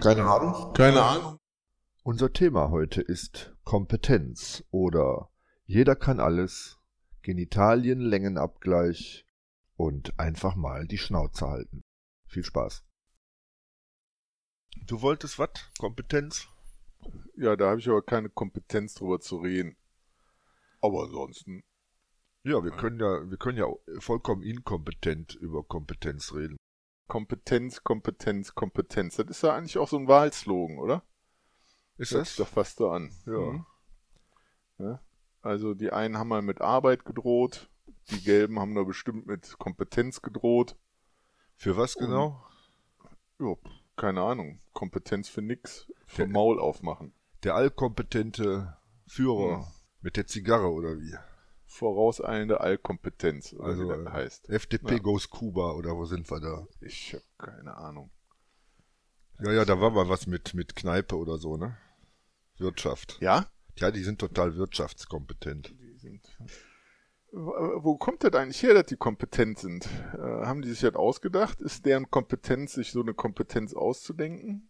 Keine Ahnung. Keine Ahnung. Unser Thema heute ist Kompetenz oder jeder kann alles, Genitalien, Längenabgleich und einfach mal die Schnauze halten. Viel Spaß. Du wolltest was? Kompetenz? Ja, da habe ich aber keine Kompetenz drüber zu reden. Aber ansonsten. Ja, wir können ja, wir können ja vollkommen inkompetent über Kompetenz reden. Kompetenz, Kompetenz, Kompetenz. Das ist ja eigentlich auch so ein Wahlslogan, oder? Ist Hört das? sich doch fast so an. Ja. Mhm. ja. Also die einen haben mal mit Arbeit gedroht, die Gelben haben da bestimmt mit Kompetenz gedroht. Für was genau? Ja, keine Ahnung. Kompetenz für nix. Für Der- Maul aufmachen. Der allkompetente Führer Hm. mit der Zigarre oder wie? Vorauseilende Allkompetenz, oder Also, wie das heißt. FDP Ja. goes Kuba oder wo sind wir da? Ich habe keine Ahnung. Ja, ja, da war mal was mit, mit Kneipe oder so, ne? Wirtschaft. Ja? Ja, die sind total wirtschaftskompetent. Die sind. Wo wo kommt das eigentlich her, dass die kompetent sind? Äh, haben die sich das ausgedacht? Ist deren Kompetenz, sich so eine Kompetenz auszudenken?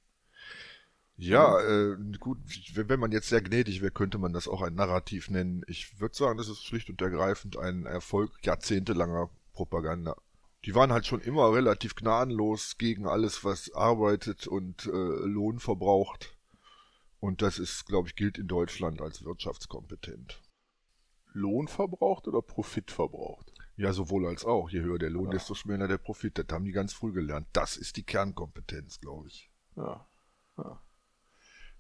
Ja, äh, gut, wenn man jetzt sehr gnädig wäre, könnte man das auch ein Narrativ nennen. Ich würde sagen, das ist schlicht und ergreifend ein Erfolg jahrzehntelanger Propaganda. Die waren halt schon immer relativ gnadenlos gegen alles, was arbeitet und äh, Lohn verbraucht. Und das ist, glaube ich, gilt in Deutschland als wirtschaftskompetent. Lohn verbraucht oder Profit verbraucht? Ja, sowohl als auch. Je höher der Lohn, Ja. desto schmäler der Profit. Das haben die ganz früh gelernt. Das ist die Kernkompetenz, glaube ich. Ja. ja.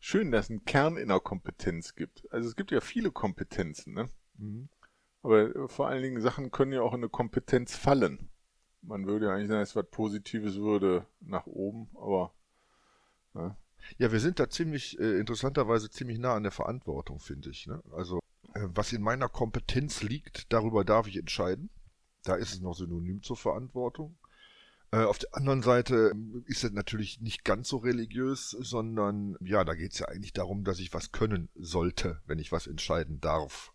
Schön, dass es einen Kern in der Kompetenz gibt. Also es gibt ja viele Kompetenzen, ne? Aber äh, vor allen Dingen Sachen können ja auch in eine Kompetenz fallen. Man würde ja eigentlich sagen, es was Positives würde nach oben, aber Ja, wir sind da ziemlich, äh, interessanterweise ziemlich nah an der Verantwortung, finde ich. Ne? Also, äh, was in meiner Kompetenz liegt, darüber darf ich entscheiden. Da ist es noch synonym zur Verantwortung. Äh, auf der anderen Seite ähm, ist es natürlich nicht ganz so religiös, sondern ja, da geht es ja eigentlich darum, dass ich was können sollte, wenn ich was entscheiden darf.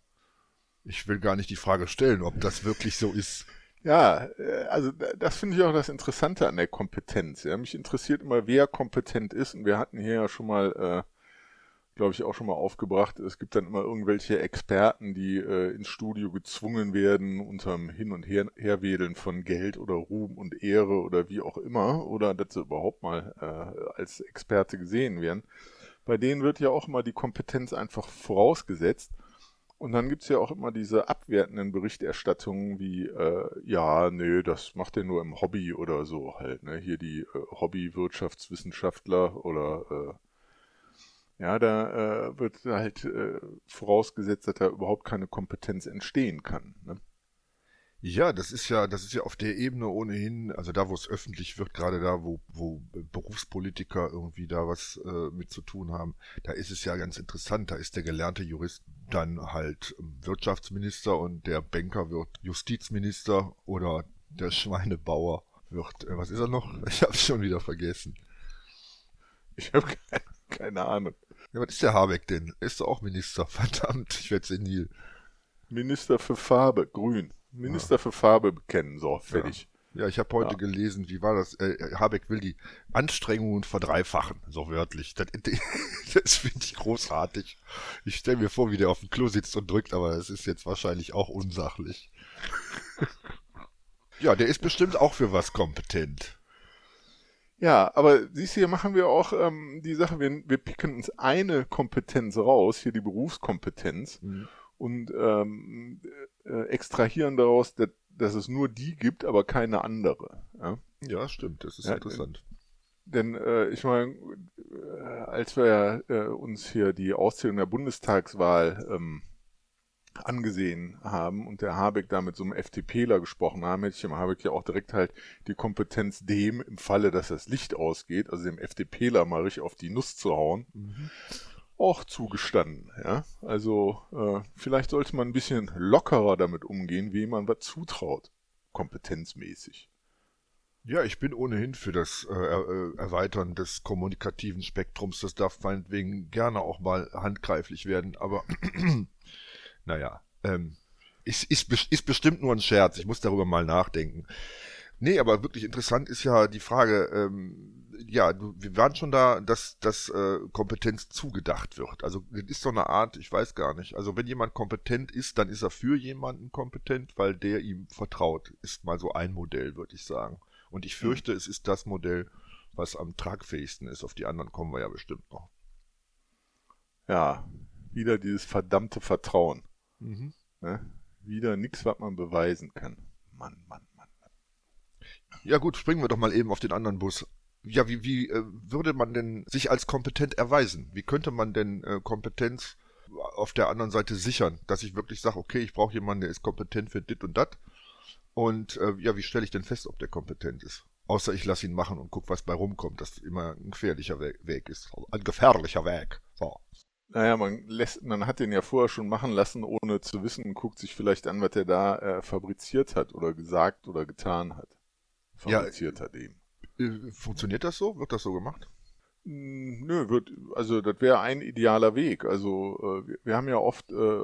Ich will gar nicht die Frage stellen, ob das wirklich so ist. Ja, äh, also da- das finde ich auch das Interessante an der Kompetenz. Ja, mich interessiert immer, wer kompetent ist. Und wir hatten hier ja schon mal, äh, glaube ich, auch schon mal aufgebracht. Es gibt dann immer irgendwelche Experten, die äh, ins Studio gezwungen werden unterm Hin- und Her Herwedeln von Geld oder Ruhm und Ehre oder wie auch immer. Oder dass sie überhaupt mal äh, als Experte gesehen werden. Bei denen wird ja auch immer die Kompetenz einfach vorausgesetzt. Und dann gibt's ja auch immer diese abwertenden Berichterstattungen wie, äh, ja, nee, das macht er nur im Hobby oder so halt, ne? Hier die äh, Hobby-Wirtschaftswissenschaftler oder äh, ja, da äh, wird halt äh, vorausgesetzt, dass da überhaupt keine Kompetenz entstehen kann. Ne? Ja, das ist ja, das ist ja auf der Ebene ohnehin, also da, wo es öffentlich wird, gerade da, wo, wo Berufspolitiker irgendwie da was äh, mit zu tun haben, da ist es ja ganz interessant. Da ist der gelernte Jurist dann halt Wirtschaftsminister und der Banker wird Justizminister oder der Schweinebauer wird, äh, was ist er noch? Ich hab's schon wieder vergessen. Ich habe keine, keine Ahnung. Ja, was ist der Habeck denn? Ist doch auch Minister. Verdammt, ich werde senil. Minister für Farbe, grün. Minister für Farbe bekennen, so, fertig. Ja, ich habe heute Ja. gelesen, wie war das? Äh, Habeck will die Anstrengungen verdreifachen, so wörtlich. Das, das finde ich großartig. Ich stelle mir vor, wie der auf dem Klo sitzt und drückt, aber das ist jetzt wahrscheinlich auch unsachlich. ja, der ist bestimmt auch für was kompetent. Ja, aber siehst du, hier machen wir auch ähm, die Sache, wir, wir picken uns eine Kompetenz raus, hier die Berufskompetenz, und ähm, äh, extrahieren daraus, dass, dass es nur die gibt, aber keine andere. Ja? Ja, stimmt, das ist Ja, interessant. Denn äh, ich meine, äh, als wir äh, uns hier die Auszählung der Bundestagswahl ähm, angesehen haben und der Habeck da mit so einem FDPler gesprochen haben, hätte ich dem Habeck ja auch direkt halt die Kompetenz dem im Falle, dass das Licht ausgeht, also dem FDPler mal richtig auf die Nuss zu hauen, auch zugestanden. Ja, also äh, vielleicht sollte man ein bisschen lockerer damit umgehen, wie man was zutraut, kompetenzmäßig. Ja, ich bin ohnehin für das äh, äh, Erweitern des kommunikativen Spektrums. Das darf meinetwegen gerne auch mal handgreiflich werden, aber naja, ähm, ist, ist, ist bestimmt nur ein Scherz. Ich muss darüber mal nachdenken. Nee, aber wirklich interessant ist ja die Frage, ähm, ja, wir waren schon da, dass, dass äh, Kompetenz zugedacht wird. Also das ist so eine Art, ich weiß gar nicht. Also wenn jemand kompetent ist, dann ist er für jemanden kompetent, weil der ihm vertraut. Ist mal so ein Modell, würde ich sagen. Und ich fürchte, mhm. es ist das Modell, was am tragfähigsten ist. Auf die anderen kommen wir ja bestimmt noch. Ja, wieder dieses verdammte Vertrauen. Mhm. Ne? Wieder nichts, was man beweisen kann. Mann, Mann, Mann. Ja gut, springen wir doch mal eben auf den anderen Bus ja, wie, wie äh, würde man denn sich als kompetent erweisen? Wie könnte man denn äh, Kompetenz auf der anderen Seite sichern, dass ich wirklich sage, okay, ich brauche jemanden, der ist kompetent für dit und dat. Und äh, ja, wie stelle ich denn fest, ob der kompetent ist? Außer ich lasse ihn machen und gucke, was bei rumkommt, das immer ein gefährlicher Weg ist. Ein gefährlicher Weg. So. Naja, man lässt, man hat den ja vorher schon machen lassen, ohne zu wissen, guckt sich vielleicht an, was er da äh, fabriziert hat oder gesagt oder getan hat. Fabriziert ja, hat eben. Äh, funktioniert das so? Wird das so gemacht? Hm, nö, wird, also das wäre ein idealer Weg. Also äh, wir haben ja oft äh,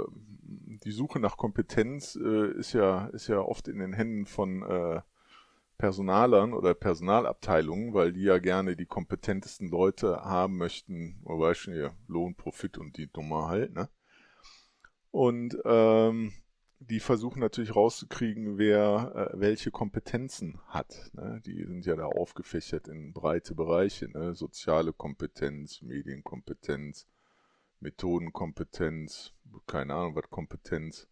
die Suche nach Kompetenz äh, ist ja ist ja oft in den Händen von äh, Personalern oder Personalabteilungen, weil die ja gerne die kompetentesten Leute haben möchten, man weiß schon ja, Lohn, Profit und die Nummer halt, ne? Und ähm, die versuchen natürlich rauszukriegen, wer äh, welche Kompetenzen hat. Ne? Die sind ja da aufgefächert in breite Bereiche, ne? soziale Kompetenz, Medienkompetenz, Methodenkompetenz, keine Ahnung, was Kompetenz.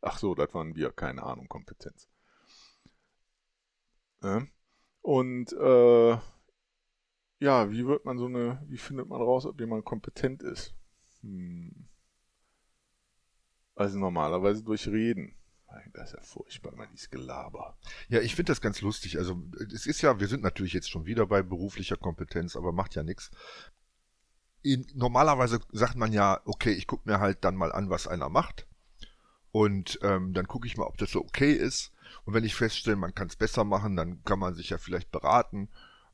Ach so, das waren wir, keine Ahnung, Kompetenz. Ne? Und äh, ja, wie wird man so eine, wie findet man raus, ob jemand kompetent ist? Hm. Also normalerweise durch Reden. Das ist ja furchtbar, man ist Gelaber. Ja, ich finde das ganz lustig. Also es ist ja, wir sind natürlich jetzt schon wieder bei beruflicher Kompetenz, aber macht ja nichts. Normalerweise sagt man ja, okay, ich gucke mir halt dann mal an, was einer macht. Und ähm, dann gucke ich mal, ob das so okay ist. Und wenn ich feststelle, man kann es besser machen, dann kann man sich ja vielleicht beraten.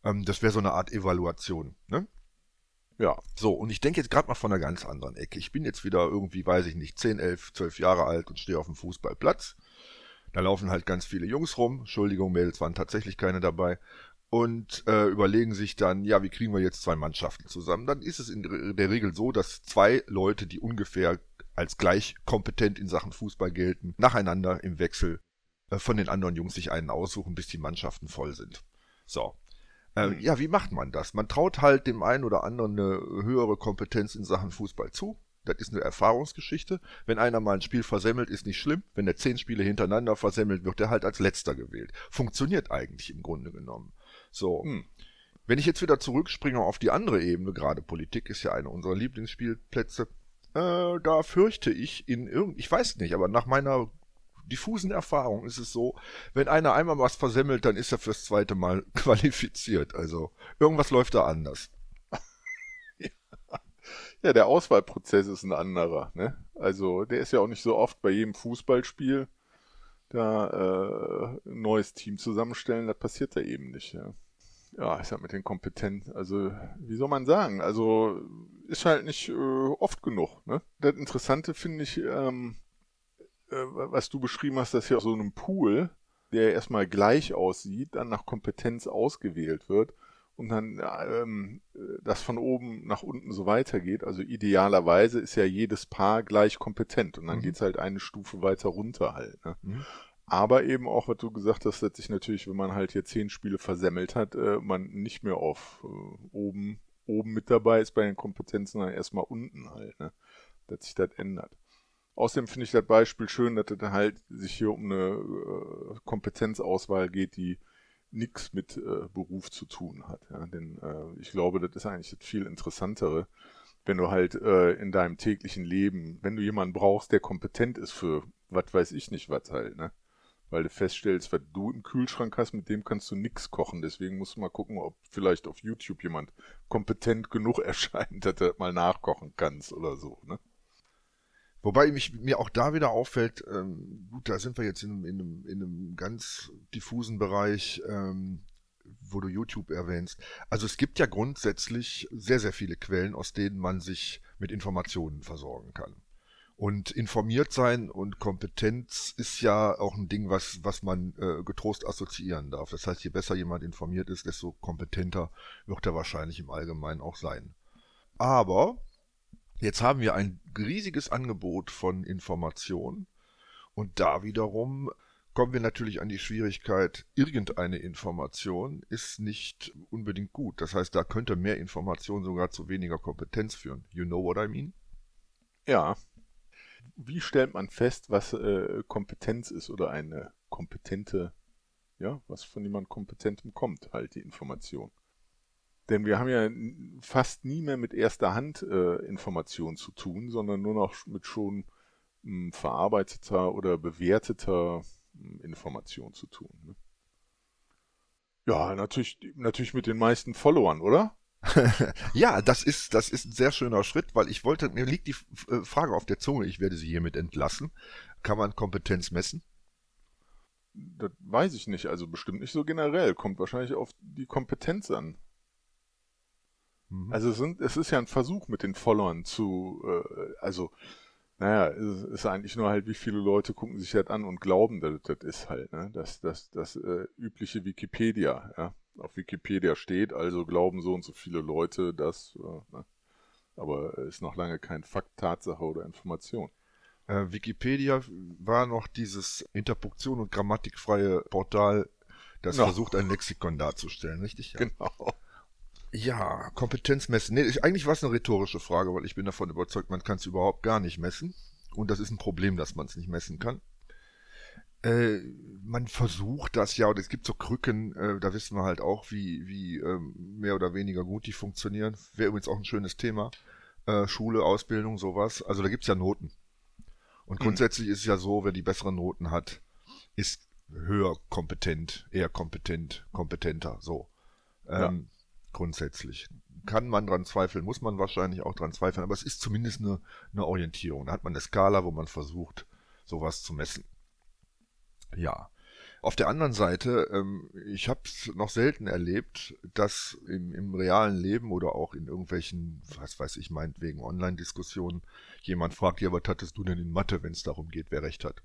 Ähm, das wäre so eine Art Evaluation. Ne? Ja, so, und ich denke jetzt gerade mal von einer ganz anderen Ecke. Ich bin jetzt wieder irgendwie, weiß ich nicht, 10, 11, 12 Jahre alt und stehe auf dem Fußballplatz. Da laufen halt ganz viele Jungs rum. Entschuldigung, Mädels waren tatsächlich keine dabei. Und äh, überlegen sich dann, ja, wie kriegen wir jetzt zwei Mannschaften zusammen? Dann ist es in der Regel so, dass zwei Leute, die ungefähr als gleich kompetent in Sachen Fußball gelten, nacheinander im Wechsel von den anderen Jungs sich einen aussuchen, bis die Mannschaften voll sind. So, äh, mhm. ja, wie macht man das? Man traut halt dem einen oder anderen eine höhere Kompetenz in Sachen Fußball zu. Das ist eine Erfahrungsgeschichte. Wenn einer mal ein Spiel versemmelt, ist nicht schlimm. Wenn er zehn Spiele hintereinander versemmelt, wird er halt als letzter gewählt. Funktioniert eigentlich im Grunde genommen. So. Hm. Wenn ich jetzt wieder zurückspringe auf die andere Ebene, gerade Politik ist ja eine unserer Lieblingsspielplätze, äh, da fürchte ich in irgend, ich weiß nicht, aber nach meiner diffusen Erfahrung ist es so, wenn einer einmal was versemmelt, dann ist er fürs zweite Mal qualifiziert. Also irgendwas läuft da anders. ja, der Auswahlprozess ist ein anderer. Ne? Also der ist ja auch nicht so oft bei jedem Fußballspiel da äh, ein neues Team zusammenstellen. Das passiert da eben nicht. Ja. Ja, ich sag mit den Kompetenzen, also wie soll man sagen, also ist halt nicht äh, oft genug. Ne? Das Interessante finde ich, ähm, äh, was du beschrieben hast, dass hier aus so einem Pool, der erstmal gleich aussieht, dann nach Kompetenz ausgewählt wird und dann ähm, das von oben nach unten so weitergeht. Also idealerweise ist ja jedes Paar gleich kompetent und dann mhm. geht's halt eine Stufe weiter runter halt. Ne? Mhm. Aber eben auch, was du gesagt hast, dass sich natürlich, wenn man halt hier zehn Spiele versemmelt hat, äh, man nicht mehr auf äh, oben, oben mit dabei ist bei den Kompetenzen, sondern erstmal unten halt, ne? dass sich das ändert. Außerdem finde ich das Beispiel schön, dass es halt sich hier um eine äh, Kompetenzauswahl geht, die nichts mit äh, Beruf zu tun hat. Ja? Denn äh, ich glaube, das ist eigentlich das viel interessantere, wenn du halt äh, in deinem täglichen Leben, wenn du jemanden brauchst, der kompetent ist für was weiß ich nicht was halt, ne? Weil du feststellst, was du im Kühlschrank hast, mit dem kannst du nichts kochen. Deswegen musst du mal gucken, ob vielleicht auf YouTube jemand kompetent genug erscheint, dass du mal nachkochen kannst oder so, ne? Wobei mich, mir auch da wieder auffällt, ähm, gut, da sind wir jetzt in, in, einem, in einem ganz diffusen Bereich, ähm, wo du YouTube erwähnst. Also es gibt ja grundsätzlich sehr, sehr viele Quellen, aus denen man sich mit Informationen versorgen kann. Und informiert sein und Kompetenz ist ja auch ein Ding, was, was man äh, getrost assoziieren darf. Das heißt, je besser jemand informiert ist, desto kompetenter wird er wahrscheinlich im Allgemeinen auch sein. Aber jetzt haben wir ein riesiges Angebot von Informationen und da wiederum kommen wir natürlich an die Schwierigkeit, irgendeine Information ist nicht unbedingt gut. Das heißt, da könnte mehr Information sogar zu weniger Kompetenz führen. You know what I mean? Ja, wie stellt man fest, was äh, Kompetenz ist oder eine kompetente, ja, was von jemand Kompetentem kommt, halt die Information. Denn wir haben ja fast nie mehr mit erster Hand äh, Informationen zu tun, sondern nur noch mit schon mh, hm, verarbeiteter oder bewerteter mh, hm, Information zu tun. Ne? Ja, natürlich, natürlich mit den meisten Followern, oder? ja, das ist, das ist ein sehr schöner Schritt, weil ich wollte, mir liegt die äh, Frage auf der Zunge, ich werde sie hiermit entlassen. Kann man Kompetenz messen? Das weiß ich nicht, also bestimmt nicht so generell, kommt wahrscheinlich auf die Kompetenz an. Mhm. Also es, sind, es ist ja ein Versuch mit den Followern zu, äh, also naja, es ist eigentlich nur halt, wie viele Leute gucken sich das an und glauben, dass das ist halt, ne? Das, das, das äh, übliche Wikipedia, ja auf Wikipedia steht, also glauben so und so viele Leute das. Äh, ne? Aber ist noch lange kein Fakt, Tatsache oder Information. Äh, Wikipedia war noch dieses Interpunktion und grammatikfreie Portal, das no. versucht, ein Lexikon darzustellen, richtig? Ja. Genau. Ja, Kompetenz messen. Nee, eigentlich war es eine rhetorische Frage, weil ich bin davon überzeugt, man kann es überhaupt gar nicht messen. Und das ist ein Problem, dass man es nicht messen kann. Äh, man versucht das ja, und es gibt so Krücken, äh, da wissen wir halt auch, wie, wie ähm, mehr oder weniger gut die funktionieren. Wäre übrigens auch ein schönes Thema. Äh, Schule, Ausbildung, sowas. Also da gibt's ja Noten. Und mhm. grundsätzlich ist es ja so, wer die besseren Noten hat, ist höher kompetent, eher kompetent, kompetenter, so. Ähm, ja. Grundsätzlich. Kann man dran zweifeln, muss man wahrscheinlich auch dran zweifeln, aber es ist zumindest eine, eine Orientierung. Da hat man eine Skala, wo man versucht, sowas zu messen. Ja. Auf der anderen Seite, ähm, ich habe es noch selten erlebt, dass im, im realen Leben oder auch in irgendwelchen, was weiß ich, meinetwegen Online-Diskussionen jemand fragt, ja, was hattest du denn in Mathe, wenn es darum geht, wer recht hat?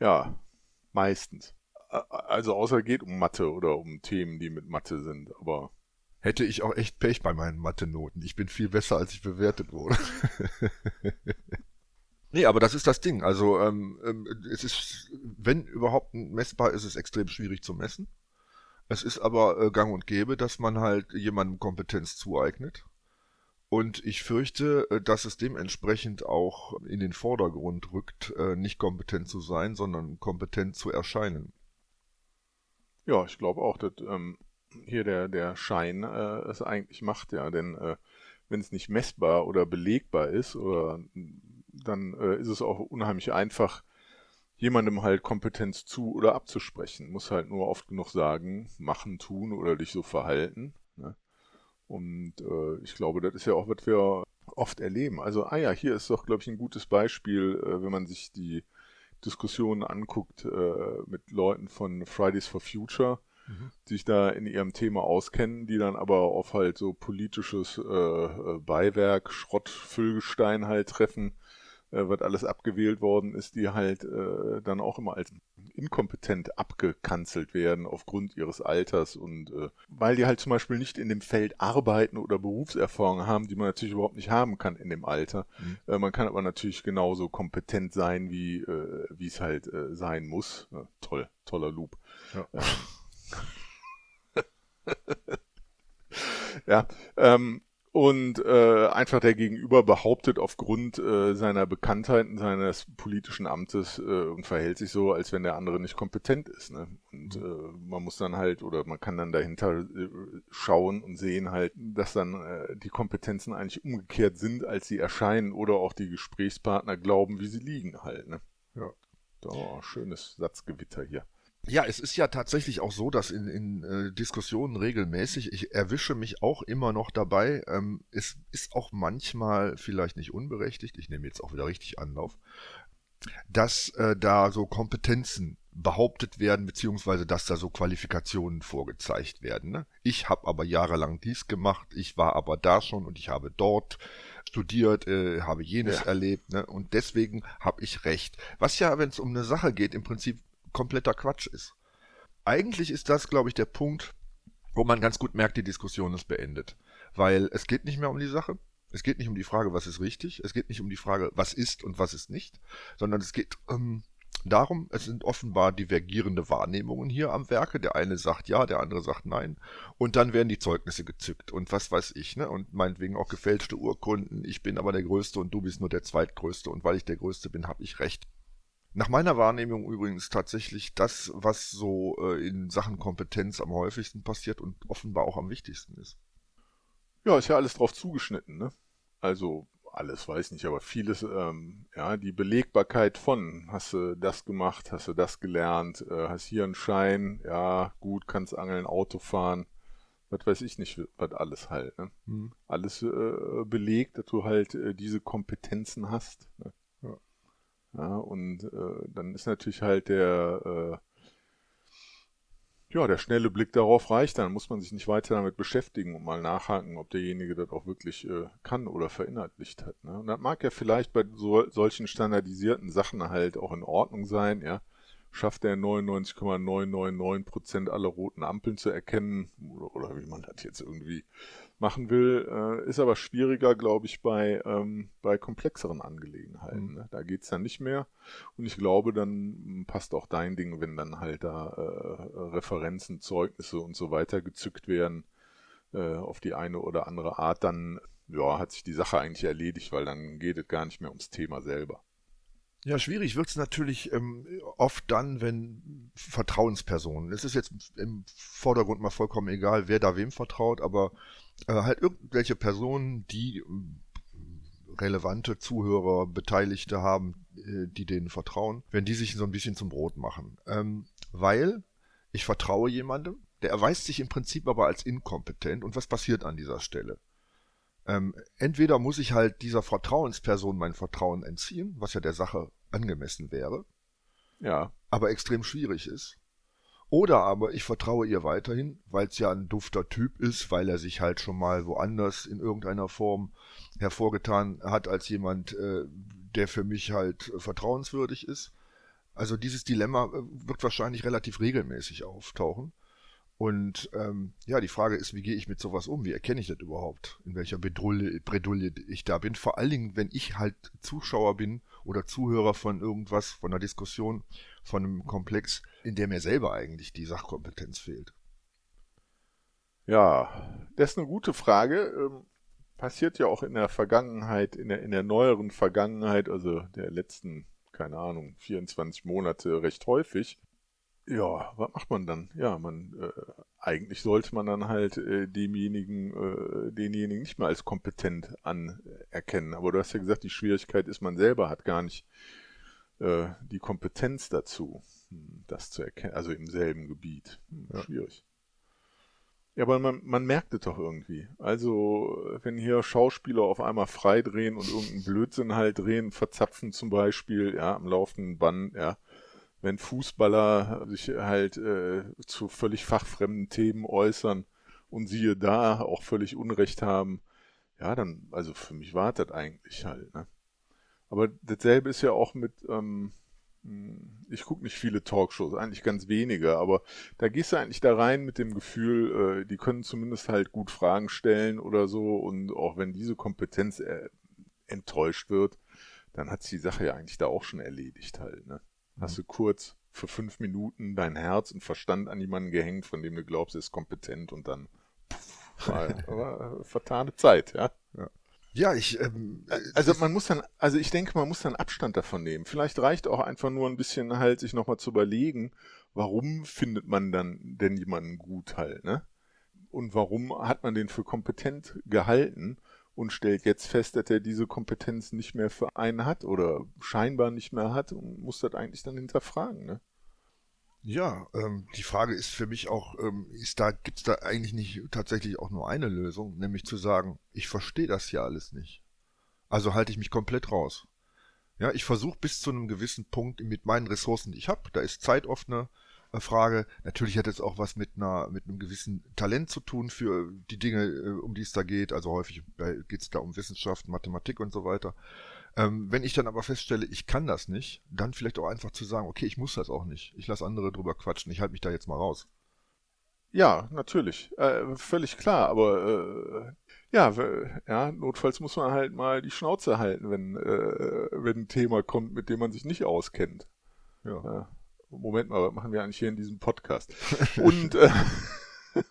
Ja, meistens. Also außer geht um Mathe oder um Themen, die mit Mathe sind, aber hätte ich auch echt Pech bei meinen Mathe-Noten. Ich bin viel besser, als ich bewertet wurde. Nee, aber das ist das Ding. Also ähm, ähm, es ist, wenn überhaupt messbar, ist es extrem schwierig zu messen. Es ist aber äh, gang und gäbe, dass man halt jemandem Kompetenz zueignet. Und ich fürchte, äh, dass es dementsprechend auch in den Vordergrund rückt, äh, nicht kompetent zu sein, sondern kompetent zu erscheinen. Ja, ich glaube auch, dass ähm, hier der, der Schein äh, es eigentlich macht, ja. Denn äh, wenn es nicht messbar oder belegbar ist oder dann äh, ist es auch unheimlich einfach, jemandem halt Kompetenz zu oder abzusprechen. Muss halt nur oft genug sagen, machen, tun oder dich so verhalten. Ne? Und äh, ich glaube, das ist ja auch, was wir oft erleben. Also, ah ja, hier ist doch, glaube ich, ein gutes Beispiel, äh, wenn man sich die Diskussionen anguckt äh, mit Leuten von Fridays for Future, mhm. die sich da in ihrem Thema auskennen, die dann aber auf halt so politisches äh, äh Beiwerk, Schrottfüllgestein halt treffen, äh, was alles abgewählt worden ist, die halt äh, dann auch immer als inkompetent abgekanzelt werden aufgrund ihres Alters und äh, weil die halt zum Beispiel nicht in dem Feld arbeiten oder Berufserfahrung haben, die man natürlich überhaupt nicht haben kann in dem Alter. Mhm. Äh, man kann aber natürlich genauso kompetent sein, wie äh, wie es halt äh, sein muss. Ja, toll, toller Loop. Ja. ja ähm, und äh, einfach der Gegenüber behauptet aufgrund äh, seiner Bekanntheit und seines politischen Amtes äh, und verhält sich so, als wenn der andere nicht kompetent ist. Ne? Und mhm. äh, man muss dann halt oder man kann dann dahinter äh, schauen und sehen halt, dass dann äh, die Kompetenzen eigentlich umgekehrt sind, als sie erscheinen oder auch die Gesprächspartner glauben, wie sie liegen halt. Ne? Ja. Oh, schönes Satzgewitter hier. Ja, es ist ja tatsächlich auch so, dass in, in äh, Diskussionen regelmäßig, ich erwische mich auch immer noch dabei, ähm, es ist auch manchmal vielleicht nicht unberechtigt, ich nehme jetzt auch wieder richtig Anlauf, dass äh, da so Kompetenzen behauptet werden, beziehungsweise dass da so Qualifikationen vorgezeigt werden. Ne? Ich habe aber jahrelang dies gemacht, ich war aber da schon und ich habe dort studiert, äh, habe jenes ja. erlebt ne? und deswegen habe ich recht. Was ja, wenn es um eine Sache geht, im Prinzip kompletter Quatsch ist. Eigentlich ist das, glaube ich, der Punkt, wo man ganz gut merkt, die Diskussion ist beendet. Weil es geht nicht mehr um die Sache, es geht nicht um die Frage, was ist richtig, es geht nicht um die Frage, was ist und was ist nicht, sondern es geht ähm, darum, es sind offenbar divergierende Wahrnehmungen hier am Werke. Der eine sagt ja, der andere sagt nein. Und dann werden die Zeugnisse gezückt und was weiß ich, ne? Und meinetwegen auch gefälschte Urkunden. Ich bin aber der Größte und du bist nur der Zweitgrößte und weil ich der Größte bin, habe ich recht. Nach meiner Wahrnehmung übrigens tatsächlich das, was so äh, in Sachen Kompetenz am häufigsten passiert und offenbar auch am wichtigsten ist. Ja, ist ja alles drauf zugeschnitten, ne? Also alles weiß nicht, aber vieles, ähm, ja, die Belegbarkeit von, hast du das gemacht, hast du das gelernt, äh, hast hier einen Schein, ja, gut, kannst angeln, Auto fahren, was weiß ich nicht, was alles halt, ne? Mhm. Alles äh, belegt, dass du halt äh, diese Kompetenzen hast. Ne? Ja. und äh, dann ist natürlich halt der äh, ja, der schnelle Blick darauf reicht, dann muss man sich nicht weiter damit beschäftigen und mal nachhaken, ob derjenige das auch wirklich äh, kann oder verinnerlicht hat. Ne? Und das mag ja vielleicht bei so, solchen standardisierten Sachen halt auch in Ordnung sein, ja schafft er 99,999% aller roten Ampeln zu erkennen oder, wie man das jetzt irgendwie machen will, äh, ist aber schwieriger, glaube ich, bei, ähm, bei komplexeren Angelegenheiten. Mhm. Ne? Da geht's dann nicht mehr und ich glaube, dann passt auch dein Ding, wenn dann halt da äh, Referenzen, Zeugnisse und so weiter gezückt werden äh, auf die eine oder andere Art, dann ja, hat sich die Sache eigentlich erledigt, weil dann geht es gar nicht mehr ums Thema selber. Ja, schwierig wird es natürlich ähm, oft dann, wenn Vertrauenspersonen, es ist jetzt im Vordergrund mal vollkommen egal, wer da wem vertraut, aber äh, halt irgendwelche Personen, die äh, relevante Zuhörer, Beteiligte haben, äh, die denen vertrauen, wenn die sich so ein bisschen zum Brot machen. Ähm, weil ich vertraue jemandem, der erweist sich im Prinzip aber als inkompetent und was passiert an dieser Stelle? Ähm, entweder muss ich halt dieser Vertrauensperson mein Vertrauen entziehen, was ja der Sache angemessen wäre, ja. aber extrem schwierig ist. Oder aber ich vertraue ihr weiterhin, weil es ja ein dufter Typ ist, weil er sich halt schon mal woanders in irgendeiner Form hervorgetan hat als jemand, äh, der für mich halt vertrauenswürdig ist. Also dieses Dilemma äh, wird wahrscheinlich relativ regelmäßig auftauchen. Und ähm, ja, die Frage ist, wie gehe ich mit sowas um? Wie erkenne ich das überhaupt? In welcher Bredouille, Bredouille ich da bin? Vor allen Dingen, wenn ich halt Zuschauer bin oder Zuhörer von irgendwas, von einer Diskussion, von einem Komplex, in der mir selber eigentlich die Sachkompetenz fehlt. Ja, das ist eine gute Frage. Ähm, passiert ja auch in der Vergangenheit, in der, in der neueren Vergangenheit, also der letzten, keine Ahnung, 24 Monate recht häufig. Ja, was macht man dann? Ja, man äh, eigentlich sollte man dann halt äh, demjenigen, äh, denjenigen nicht mehr als kompetent anerkennen. Aber du hast ja gesagt, die Schwierigkeit ist, man selber hat gar nicht äh, die Kompetenz dazu, hm, das zu erkennen, also im selben Gebiet. Hm, ja. Schwierig. Ja, aber man, man merkt es doch irgendwie. Also, wenn hier Schauspieler auf einmal freidrehen und irgendeinen Blödsinn halt drehen, verzapfen zum Beispiel, ja, am laufenden Band, ja, wenn Fußballer sich halt äh, zu völlig fachfremden Themen äußern und siehe da auch völlig Unrecht haben, ja, dann, also für mich war das eigentlich halt, ne? Aber dasselbe ist ja auch mit, ähm, hm, ich gucke nicht viele Talkshows, eigentlich ganz wenige, aber da gehst du eigentlich da rein mit dem Gefühl, äh, die können zumindest halt gut Fragen stellen oder so und auch wenn diese Kompetenz äh, enttäuscht wird, dann hat sich die Sache ja eigentlich da auch schon erledigt halt, ne? Hast du kurz für fünf Minuten dein Herz und Verstand an jemanden gehängt, von dem du glaubst, er ist kompetent und dann pff, war, war vertane Zeit, ja. ja. Ja, ich. Ähm, also man muss dann, also ich denke, man muss dann Abstand davon nehmen. Vielleicht reicht auch einfach nur ein bisschen halt, sich nochmal zu überlegen, warum findet man dann denn jemanden gut halt, ne? Und warum hat man den für kompetent gehalten? Und stellt jetzt fest, dass er diese Kompetenz nicht mehr für einen hat oder scheinbar nicht mehr hat und muss das eigentlich dann hinterfragen. Ne? Ja, ähm, die Frage ist für mich auch, ähm, ist da, gibt es da eigentlich nicht tatsächlich auch nur eine Lösung, nämlich zu sagen, ich verstehe das ja alles nicht. Also halte ich mich komplett raus. Ja, ich versuche bis zu einem gewissen Punkt mit meinen Ressourcen, die ich habe, da ist Zeit oft eine Frage. Natürlich hat es auch was mit einer mit einem gewissen Talent zu tun für die Dinge, äh, um die es da geht. Also häufig geht es da um Wissenschaft, Mathematik und so weiter. Ähm, wenn ich dann aber feststelle, ich kann das nicht, dann vielleicht auch einfach zu sagen, okay, ich muss das auch nicht. Ich lasse andere drüber quatschen, ich halte mich da jetzt mal raus. Ja, natürlich. Äh, völlig klar, aber äh, ja, ja, notfalls muss man halt mal die Schnauze halten, wenn, äh, wenn ein Thema kommt, mit dem man sich nicht auskennt. Ja. Moment mal, was machen wir eigentlich hier in diesem Podcast? Und äh,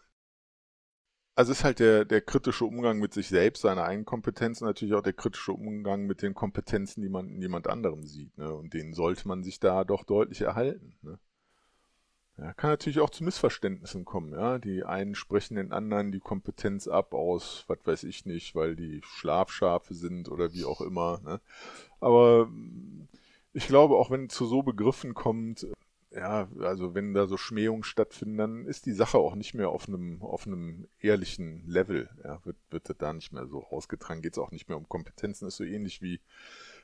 also ist halt der, der kritische Umgang mit sich selbst, seiner eigenen Kompetenzen, natürlich auch der kritische Umgang mit den Kompetenzen, die man in jemand anderem sieht. Ne? Und denen sollte man sich da doch deutlich erhalten. Ne? Ja, kann natürlich auch zu Missverständnissen kommen. Ja? Die einen sprechen den anderen die Kompetenz ab aus, was weiß ich nicht, weil die Schlafschafe sind oder wie auch immer. Ne? Aber ich glaube, auch wenn es zu so Begriffen kommt, ja, also wenn da so Schmähungen stattfinden, dann ist die Sache auch nicht mehr auf einem, auf einem ehrlichen Level. Ja, wird, wird da nicht mehr so ausgetragen, geht es auch nicht mehr um Kompetenzen, ist so ähnlich wie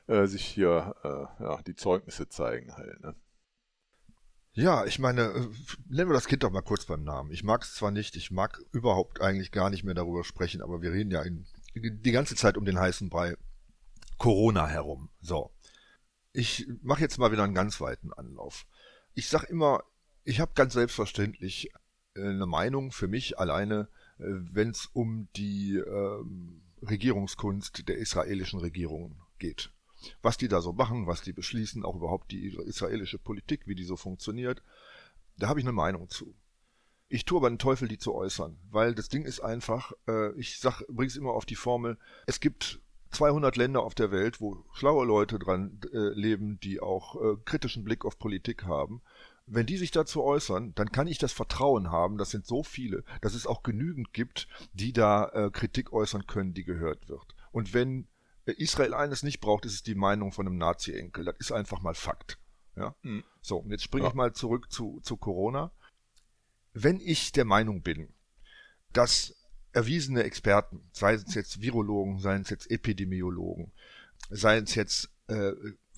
äh, sich hier äh, ja, die Zeugnisse zeigen halt. Ne? Ja, ich meine, äh, nennen wir das Kind doch mal kurz beim Namen. Ich mag es zwar nicht, ich mag überhaupt eigentlich gar nicht mehr darüber sprechen, aber wir reden ja in, die ganze Zeit um den heißen Brei Corona herum. So. Ich mache jetzt mal wieder einen ganz weiten Anlauf ich sag immer, ich habe ganz selbstverständlich äh, eine Meinung für mich alleine, äh, wenn es um die ähm, Regierungskunst der israelischen Regierung geht. Was die da so machen, was die beschließen, auch überhaupt die israelische Politik, wie die so funktioniert, da habe ich eine Meinung zu. Ich tue aber den Teufel, die zu äußern, weil das Ding ist einfach, äh, ich sag, bring's immer auf die Formel, es gibt 200 Länder auf der Welt, wo schlaue Leute dran äh, leben, die auch äh, kritischen Blick auf Politik haben. Wenn die sich dazu äußern, dann kann ich das Vertrauen haben, das sind so viele, dass es auch genügend gibt, die da äh, Kritik äußern können, die gehört wird. Und wenn äh, Israel eines nicht braucht, ist es die Meinung von einem Nazi-Enkel. Das ist einfach mal Fakt. Ja? Mhm. So, und jetzt springe ja. ich mal zurück zu, zu Corona. Wenn ich der Meinung bin, dass erwiesene Experten, sei es jetzt Virologen, seien es jetzt Epidemiologen, seien es jetzt, äh,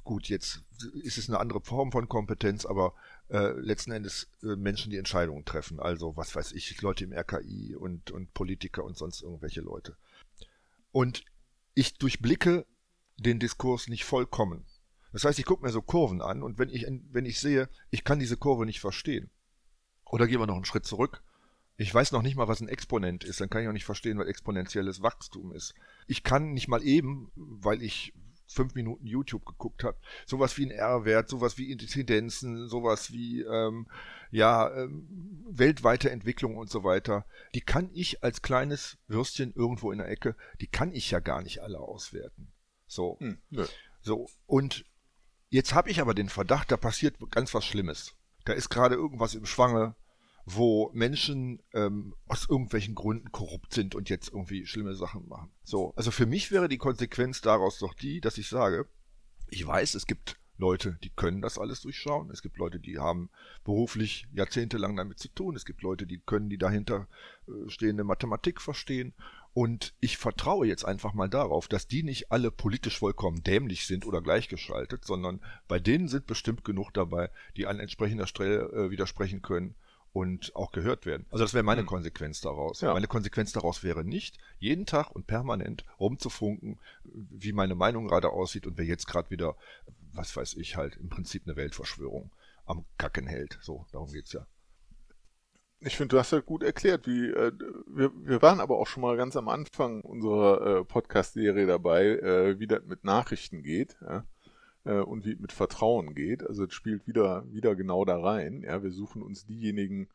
gut, jetzt ist es eine andere Form von Kompetenz, aber äh, letzten Endes äh, Menschen, die Entscheidungen treffen. Also, was weiß ich, Leute im RKI und, und Politiker und sonst irgendwelche Leute. Und ich durchblicke den Diskurs nicht vollkommen. Das heißt, ich gucke mir so Kurven an und wenn ich, wenn ich sehe, ich kann diese Kurve nicht verstehen, oder gehen wir noch einen Schritt zurück, ich weiß noch nicht mal, was ein Exponent ist, dann kann ich auch nicht verstehen, was exponentielles Wachstum ist. Ich kann nicht mal eben, weil ich fünf Minuten YouTube geguckt habe, sowas wie ein R-Wert, sowas wie Inzidenzen, sowas wie ähm, ja ähm, weltweite Entwicklung und so weiter, die kann ich als kleines Würstchen irgendwo in der Ecke, die kann ich ja gar nicht alle auswerten. So, hm, so und jetzt habe ich aber den Verdacht, da passiert ganz was Schlimmes. Da ist gerade irgendwas im Schwange, wo Menschen ähm, aus irgendwelchen Gründen korrupt sind und jetzt irgendwie schlimme Sachen machen. So, also für mich wäre die Konsequenz daraus doch die, dass ich sage, ich weiß, es gibt Leute, die können das alles durchschauen. Es gibt Leute, die haben beruflich jahrzehntelang damit zu tun. Es gibt Leute, die können die dahinter äh, stehende Mathematik verstehen. Und ich vertraue jetzt einfach mal darauf, dass die nicht alle politisch vollkommen dämlich sind oder gleichgeschaltet, sondern bei denen sind bestimmt genug dabei, die an entsprechender Stelle äh, widersprechen können und auch gehört werden. Also das wäre meine mhm. Konsequenz daraus. Ja. Meine Konsequenz daraus wäre nicht, jeden Tag und permanent rumzufunken, wie meine Meinung gerade aussieht und wer jetzt gerade wieder, was weiß ich, halt im Prinzip eine Weltverschwörung am Kacken hält. So, darum geht's ja. Ich finde, du hast ja gut erklärt, wie äh, wir, wir waren aber auch schon mal ganz am Anfang unserer äh, Podcast-Serie dabei, äh, wie das mit Nachrichten geht. Ja? Äh, und wie mit Vertrauen geht. Also es spielt wieder, wieder genau da rein. Ja, wir suchen uns diejenigen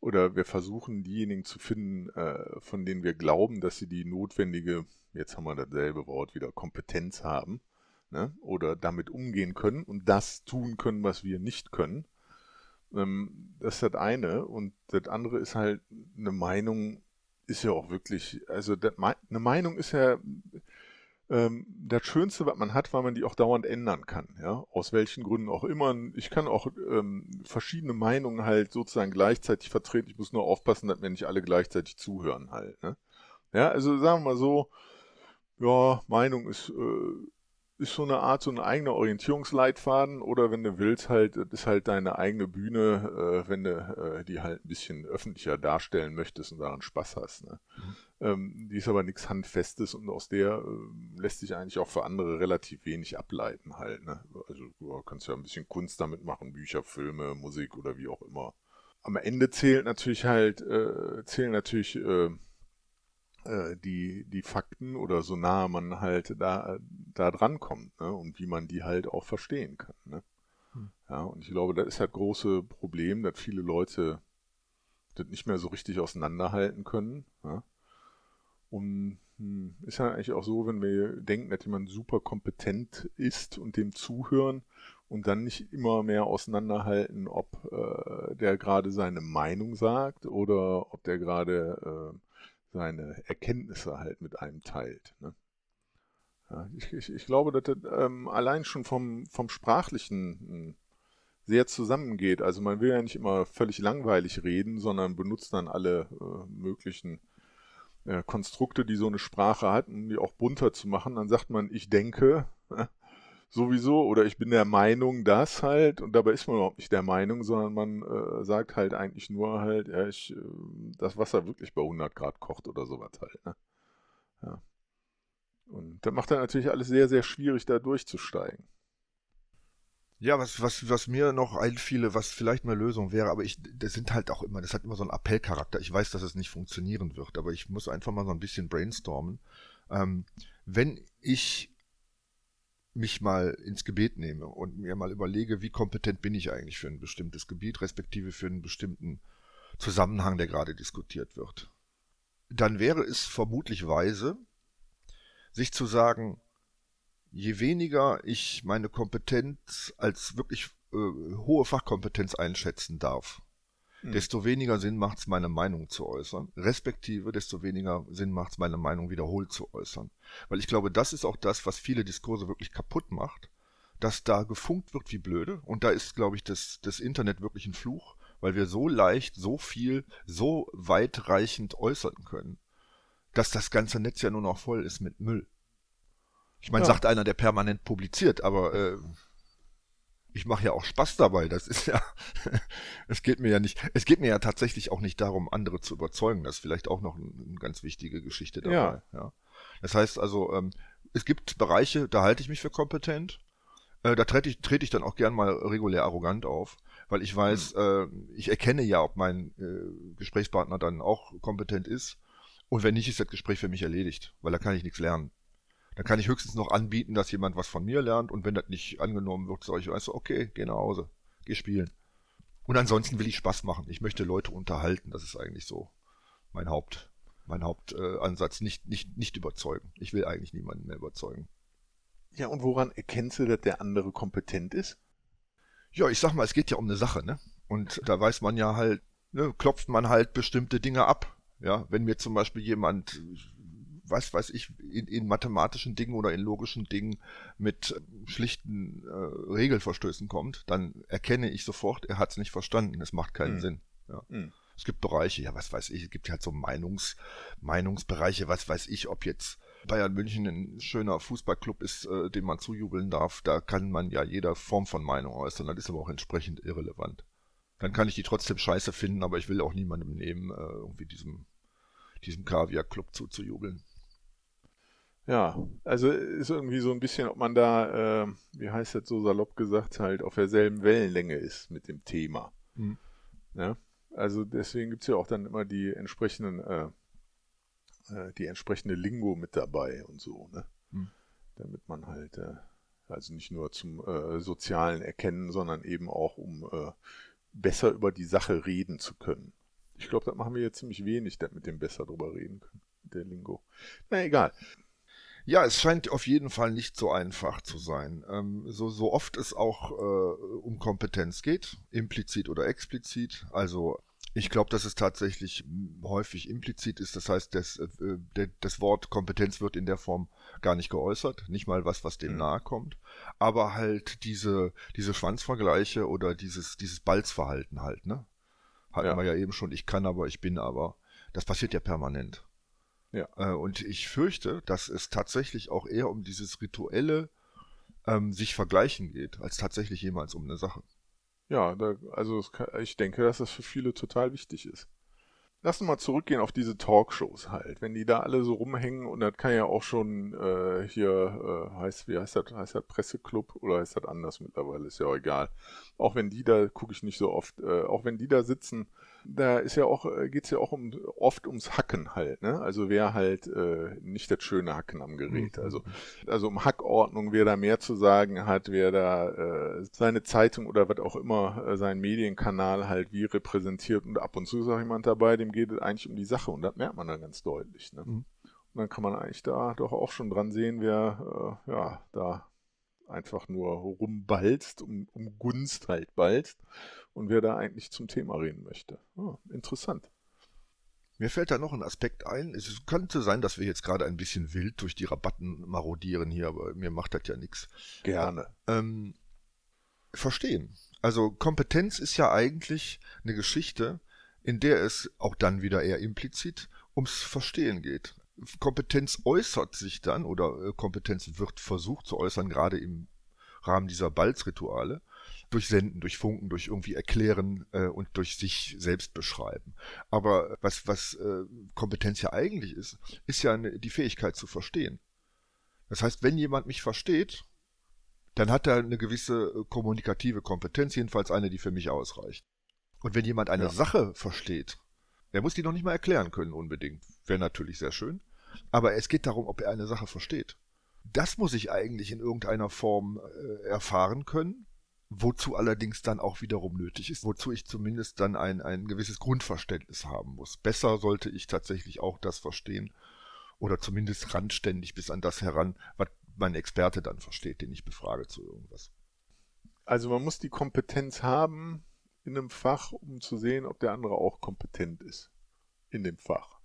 oder wir versuchen diejenigen zu finden, äh, von denen wir glauben, dass sie die notwendige, jetzt haben wir dasselbe Wort wieder, Kompetenz haben. Ne? Oder damit umgehen können und das tun können, was wir nicht können. Ähm, das ist das eine. Und das andere ist halt, eine Meinung ist ja auch wirklich, also das, eine Meinung ist ja, ähm, das Schönste, was man hat, weil man die auch dauernd ändern kann, ja, aus welchen Gründen auch immer. Ich kann auch ähm, verschiedene Meinungen halt sozusagen gleichzeitig vertreten. Ich muss nur aufpassen, dass mir nicht alle gleichzeitig zuhören halt. Ne? Ja, also sagen wir mal so, ja, Meinung ist, äh, ist so eine Art, so ein eigener Orientierungsleitfaden oder wenn du willst, halt, ist halt deine eigene Bühne, äh, wenn du äh, die halt ein bisschen öffentlicher darstellen möchtest und daran Spaß hast. Ne? Mhm. Ähm, die ist aber nichts Handfestes und aus der äh, lässt sich eigentlich auch für andere relativ wenig ableiten halt. Ne? Also du kannst ja ein bisschen Kunst damit machen, Bücher, Filme, Musik oder wie auch immer. Am Ende zählt natürlich halt, äh, zählen natürlich äh, die, die Fakten oder so nah man halt da, da dran kommt ne? und wie man die halt auch verstehen kann. Ne? Hm. Ja, und ich glaube, das ist halt große Problem, dass viele Leute das nicht mehr so richtig auseinanderhalten können. Ja? Und hm, ist ja eigentlich auch so, wenn wir denken, dass jemand super kompetent ist und dem zuhören und dann nicht immer mehr auseinanderhalten, ob äh, der gerade seine Meinung sagt oder ob der gerade äh, seine Erkenntnisse halt mit einem teilt. Ne? Ja, ich, ich, ich, glaube, dass das ähm, allein schon vom, vom Sprachlichen hm, sehr zusammengeht. Also man will ja nicht immer völlig langweilig reden, sondern benutzt dann alle äh, möglichen äh, Konstrukte, die so eine Sprache hat, um die auch bunter zu machen. Dann sagt man, ich denke, sowieso oder ich bin der Meinung, dass halt, und dabei ist man überhaupt nicht der Meinung, sondern man äh, sagt halt eigentlich nur halt, ja, ich, äh, das Wasser wirklich bei 100 Grad kocht oder sowas halt. Ne? Ja. Und das macht dann natürlich alles sehr, sehr schwierig, da durchzusteigen. Ja, was, was, was mir noch einfiele, was vielleicht eine Lösung wäre, aber ich, das sind halt auch immer, das hat immer so einen Appellcharakter. Ich weiß, dass es nicht funktionieren wird, aber ich muss einfach mal so ein bisschen brainstormen. Ähm, wenn ich mich mal ins Gebet nehme und mir mal überlege, wie kompetent bin ich eigentlich für ein bestimmtes Gebiet, respektive für einen bestimmten Zusammenhang, der gerade diskutiert wird, dann wäre es vermutlich weise, sich zu sagen, je weniger ich meine Kompetenz als wirklich äh, hohe Fachkompetenz einschätzen darf, hm. desto weniger Sinn macht es, meine Meinung zu äußern, respektive desto weniger Sinn macht es, meine Meinung wiederholt zu äußern. Weil ich glaube, das ist auch das, was viele Diskurse wirklich kaputt macht, dass da gefunkt wird wie blöde. Und da ist, glaube ich, das, das Internet wirklich ein Fluch, weil wir so leicht, so viel, so weitreichend äußern können, dass das ganze Netz ja nur noch voll ist mit Müll. Ich meine, ja. sagt einer, der permanent publiziert, aber äh, ich mache ja auch Spaß dabei. Das ist ja, es geht mir ja nicht, es geht mir ja tatsächlich auch nicht darum, andere zu überzeugen. Das ist vielleicht auch noch eine, ganz wichtige Geschichte dabei. Ja. ja. Das heißt also, ähm, es gibt Bereiche, da halte ich mich für kompetent. Äh, da trete ich, trete ich dann auch gern mal regulär arrogant auf, weil ich weiß, hm. äh, ich erkenne ja, ob mein äh, Gesprächspartner dann auch kompetent ist. Und wenn nicht, ist das Gespräch für mich erledigt, weil da kann ich nichts lernen. Dann kann ich höchstens noch anbieten, dass jemand was von mir lernt und wenn das nicht angenommen wird, sage ich, weißt du, okay, geh nach Hause, geh spielen. Und ansonsten will ich Spaß machen. Ich möchte Leute unterhalten. Das ist eigentlich so mein Haupt, mein Hauptansatz. Äh, nicht, nicht, nicht überzeugen. Ich will eigentlich niemanden mehr überzeugen. Ja, und woran erkennst du, dass der andere kompetent ist? Ja, ich sag mal, es geht ja um eine Sache, ne? Und da weiß man ja halt, ne, klopft man halt bestimmte Dinge ab. Ja, wenn mir zum Beispiel jemand was weiß ich, in, in mathematischen Dingen oder in logischen Dingen mit schlichten äh, Regelverstößen kommt, dann erkenne ich sofort, er hat es nicht verstanden, es macht keinen mhm. Sinn. Ja. Mhm. Es gibt Bereiche, ja, was weiß ich, es gibt halt so Meinungs, Meinungsbereiche, was weiß ich, ob jetzt Bayern München ein schöner Fußballclub ist, äh, dem man zujubeln darf, da kann man ja jeder Form von Meinung äußern, das ist aber auch entsprechend irrelevant. Dann kann ich die trotzdem scheiße finden, aber ich will auch niemandem nehmen, äh, irgendwie diesem, diesem Kaviar-Club zuzujubeln. Ja, also ist irgendwie so ein bisschen, ob man da, äh, wie heißt das so salopp gesagt, halt auf derselben Wellenlänge ist mit dem Thema. Mhm. Ja? Also deswegen gibt es ja auch dann immer die entsprechenden, äh, äh, die entsprechende Lingo mit dabei und so, ne? Mhm. Damit man halt, äh, also nicht nur zum äh, sozialen Erkennen, sondern eben auch um äh, besser über die Sache reden zu können. Ich glaube, das machen wir jetzt ziemlich wenig, dass mit dem besser drüber reden können, der Lingo. Na egal. Ja, es scheint auf jeden Fall nicht so einfach zu sein. Ähm, so, so oft es auch äh, um Kompetenz geht, implizit oder explizit. Also ich glaube, dass es tatsächlich häufig implizit ist. Das heißt, das, äh, das Wort Kompetenz wird in der Form gar nicht geäußert. Nicht mal was, was dem mhm. nahe kommt. Aber halt diese, diese Schwanzvergleiche oder dieses, dieses Balzverhalten halt, ne? Hatten ja. wir ja eben schon, ich kann aber, ich bin aber. Das passiert ja permanent. Ja. Äh, und ich fürchte, dass es tatsächlich auch eher um dieses rituelle ähm, sich vergleichen geht, als tatsächlich jemals um eine Sache. Ja, da, also kann, ich denke, dass das für viele total wichtig ist. Lass uns mal zurückgehen auf diese Talkshows halt. Wenn die da alle so rumhängen und das kann ja auch schon äh, hier äh, heißt, wie heißt das, heißt das Presseclub oder heißt das anders mittlerweile, ist ja auch egal. Auch wenn die da, gucke ich nicht so oft, äh, auch wenn die da sitzen, da ist ja auch, äh, geht's ja auch um oft ums Hacken halt, ne? Also wer halt äh, nicht das schöne Hacken am Gerät. Mhm. Also, also um Hackordnung, wer da mehr zu sagen hat, wer da äh, seine Zeitung oder was auch immer, äh, seinen Medienkanal halt wie repräsentiert und ab und zu ist auch jemand dabei, dem geht es eigentlich um die Sache und das merkt man dann ganz deutlich. Ne? Mhm. Und dann kann man eigentlich da doch auch schon dran sehen, wer äh, ja da einfach nur rumbalzt, um, um Gunst halt balzt und wer da eigentlich zum Thema reden möchte. Ah, interessant. Mir fällt da noch ein Aspekt ein. Es könnte sein, dass wir jetzt gerade ein bisschen wild durch die Rabatten marodieren hier, aber mir macht das ja nichts. Gerne. Ähm, verstehen. Also Kompetenz ist ja eigentlich eine Geschichte, in der es auch dann wieder eher implizit ums Verstehen geht. Kompetenz äußert sich dann oder äh, Kompetenz wird versucht zu äußern, gerade im Rahmen dieser Balzrituale, durch Senden, durch Funken, durch irgendwie erklären äh, und durch sich selbst beschreiben. Aber was, was äh, Kompetenz ja eigentlich ist, ist ja eine, die Fähigkeit zu verstehen. Das heißt, wenn jemand mich versteht, dann hat er eine gewisse äh, kommunikative Kompetenz, jedenfalls eine, die für mich ausreicht. Und wenn jemand eine Ja. Sache versteht, er muss die noch nicht mal erklären können unbedingt. Wäre natürlich sehr schön. Aber es geht darum, ob er eine Sache versteht. Das muss ich eigentlich in irgendeiner Form äh, erfahren können, wozu allerdings dann auch wiederum nötig ist, wozu ich zumindest dann ein, ein gewisses Grundverständnis haben muss. Besser sollte ich tatsächlich auch das verstehen oder zumindest randständig bis an das heran, was mein Experte dann versteht, den ich befrage zu irgendwas. Also man muss die Kompetenz haben in einem Fach, um zu sehen, ob der andere auch kompetent ist in dem Fach.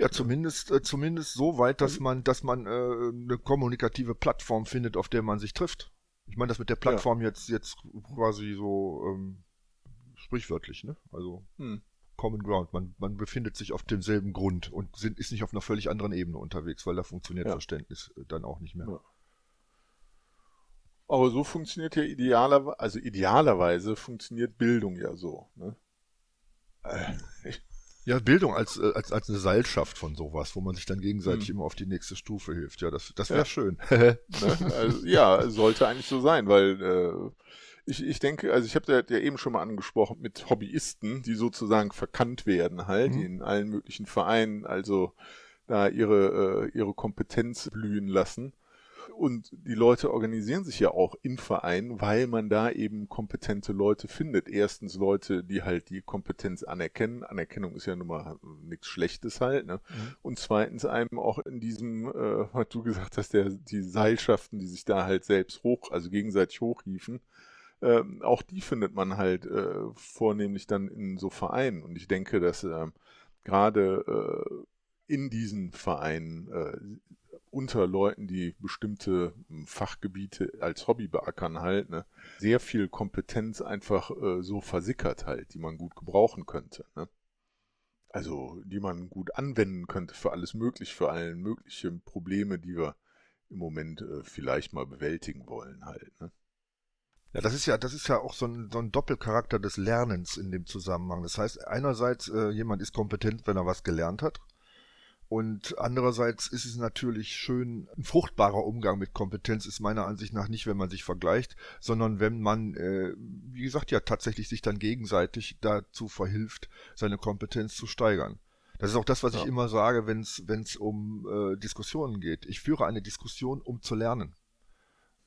Ja, zumindest, äh, zumindest so weit, dass man, dass man äh, eine kommunikative Plattform findet, auf der man sich trifft. Ich meine das mit der Plattform jetzt, jetzt quasi so ähm, sprichwörtlich, ne? Also Hm. Common Ground. Man, man befindet sich auf demselben Grund und sind, ist nicht auf einer völlig anderen Ebene unterwegs, weil da funktioniert Ja. Verständnis äh, dann auch nicht mehr. Ja. Aber so funktioniert ja idealerweise, also idealerweise funktioniert Bildung ja so. Ne? Ich- Ja, Bildung als, äh, als, als eine Seilschaft von sowas, wo man sich dann gegenseitig Hm. immer auf die nächste Stufe hilft. Ja, das, das wäre Ja. schön. Ne? Also, ja, sollte eigentlich so sein, weil äh, ich, ich denke, also ich habe ja, ja eben schon mal angesprochen mit Hobbyisten, die sozusagen verkannt werden halt, die in allen möglichen Vereinen also da ihre, äh, ihre Kompetenz blühen lassen. Und die Leute organisieren sich ja auch in Vereinen, weil man da eben kompetente Leute findet. Erstens Leute, die halt die Kompetenz anerkennen. Anerkennung ist ja nun mal nichts Schlechtes halt. Ne? Mhm. Und zweitens einem auch in diesem, äh, was du gesagt hast, der, die Seilschaften, die sich da halt selbst hoch, also gegenseitig hochhieven, ähm, auch die findet man halt äh, vornehmlich dann in so Vereinen. Und ich denke, dass ähm, gerade äh, in diesen Vereinen äh, unter Leuten, die bestimmte ähm, Fachgebiete als Hobby beackern halt, ne, sehr viel Kompetenz einfach äh, so versickert halt, die man gut gebrauchen könnte. Ne? Also die man gut anwenden könnte für alles möglich, für alle möglichen Probleme, die wir im Moment äh, vielleicht mal bewältigen wollen halt. Ne? Ja, das ist ja, das ist ja auch so ein, so ein Doppelcharakter des Lernens in dem Zusammenhang. Das heißt, einerseits, äh, jemand ist kompetent, wenn er was gelernt hat. Und andererseits ist es natürlich schön, ein fruchtbarer Umgang mit Kompetenz ist meiner Ansicht nach nicht, wenn man sich vergleicht, sondern wenn man, äh, wie gesagt, ja tatsächlich sich dann gegenseitig dazu verhilft, seine Kompetenz zu steigern. Das ist auch das, was Ja. ich immer sage, wenn es um äh, Diskussionen geht. Ich führe eine Diskussion, um zu lernen.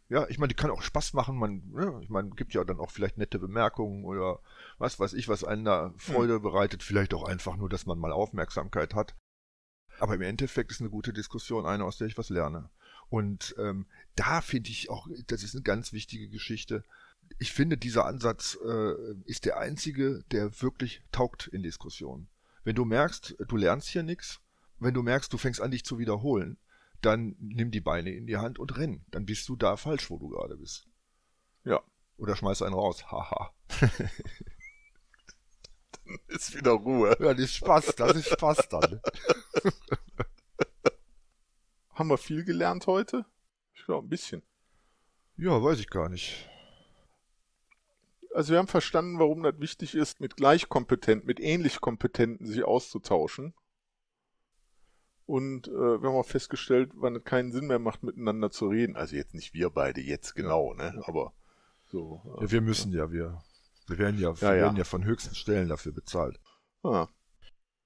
Ja, ich meine, die kann auch Spaß machen. Man, ja, ich meine, gibt ja dann auch vielleicht nette Bemerkungen oder was weiß ich, was einen da Freude bereitet. Vielleicht auch einfach nur, dass man mal Aufmerksamkeit hat. Aber im Endeffekt ist eine gute Diskussion eine, aus der ich was lerne. Und ähm, da finde ich auch, das ist eine ganz wichtige Geschichte. Ich finde, dieser Ansatz äh, ist der einzige, der wirklich taugt in Diskussionen. Wenn du merkst, du lernst hier nichts, wenn du merkst, du fängst an, dich zu wiederholen, dann nimm die Beine in die Hand und renn. Dann bist du da falsch, wo du gerade bist. Ja. Oder schmeiß einen raus. Haha. Ist wieder Ruhe. ja, das ist Spaß, das ist Spaß dann. Haben wir viel gelernt heute? Ich glaube, ein bisschen. Ja, weiß ich gar nicht. Also wir haben verstanden, warum das wichtig ist, mit gleichkompetenten, mit ähnlich kompetenten sich auszutauschen. Und äh, wir haben auch festgestellt, wann es keinen Sinn mehr macht, miteinander zu reden. Also jetzt nicht wir beide jetzt genau, ne? Aber so. Ja, wir müssen ja, wir, wir werden ja, wir Ja, ja. werden ja von höchsten Stellen dafür bezahlt. Ah,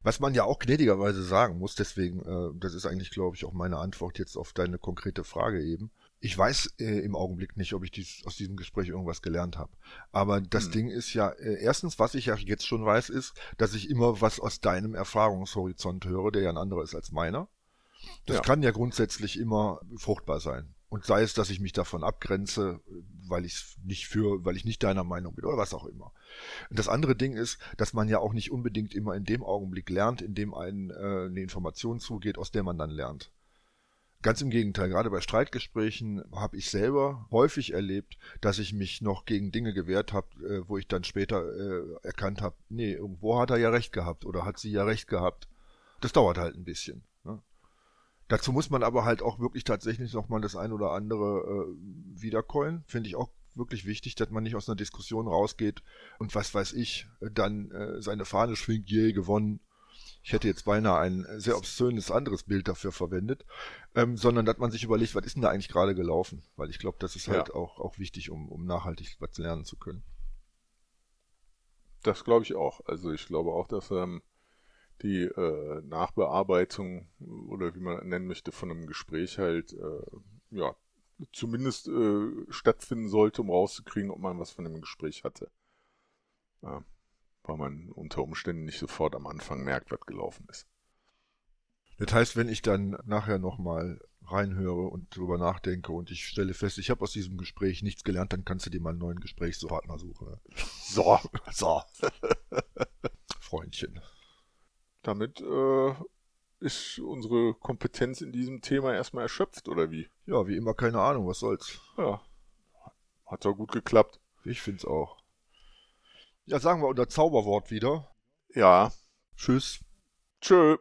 Was man ja auch gnädigerweise sagen muss, deswegen, äh, das ist eigentlich, glaube ich, auch meine Antwort jetzt auf deine konkrete Frage eben. Ich weiß äh, im Augenblick nicht, ob ich dies, aus diesem Gespräch irgendwas gelernt habe. Aber das Hm. Ding ist ja, äh, erstens, was ich ja jetzt schon weiß, ist, dass ich immer was aus deinem Erfahrungshorizont höre, der ja ein anderer ist als meiner. Das Ja. kann ja grundsätzlich immer fruchtbar sein. Und sei es, dass ich mich davon abgrenze, weil ich nicht für, weil ich nicht deiner Meinung bin oder was auch immer. Und das andere Ding ist, dass man ja auch nicht unbedingt immer in dem Augenblick lernt, in dem einen äh, eine Information zugeht, aus der man dann lernt. Ganz im Gegenteil, gerade bei Streitgesprächen habe ich selber häufig erlebt, dass ich mich noch gegen Dinge gewehrt habe, äh, wo ich dann später äh, erkannt habe, nee, irgendwo hat er ja recht gehabt oder hat sie ja recht gehabt. Das dauert halt ein bisschen. Dazu muss man aber halt auch wirklich tatsächlich nochmal das ein oder andere äh, wiederkeulen. Finde ich auch wirklich wichtig, dass man nicht aus einer Diskussion rausgeht und was weiß ich, äh, dann äh, seine Fahne schwingt, je gewonnen. Ich hätte jetzt beinahe ein sehr obszönes anderes Bild dafür verwendet, ähm, sondern dass man sich überlegt, was ist denn da eigentlich gerade gelaufen? Weil ich glaube, das ist halt Ja. auch, auch wichtig, um, um nachhaltig was lernen zu können. das glaube ich auch. Also ich glaube auch, dass ähm, die äh, Nachbearbeitung oder wie man nennen möchte von einem Gespräch halt äh, ja zumindest äh, stattfinden sollte, um rauszukriegen, ob man was von dem Gespräch hatte. Ja, weil man unter Umständen nicht sofort am Anfang merkt, was gelaufen ist. Das heißt, wenn ich dann nachher nochmal reinhöre und drüber nachdenke und ich stelle fest, ich habe aus diesem Gespräch nichts gelernt, dann kannst du dir mal einen neuen Gesprächspartner suchen. Ne? So, So. Freundchen. Damit äh, ist unsere Kompetenz in diesem Thema erstmal erschöpft, oder wie? Ja, wie immer, keine Ahnung, was soll's. Ja, hat doch gut geklappt. Ich find's auch. Ja, sagen wir unser Zauberwort wieder. Ja, Tschüss. tschö.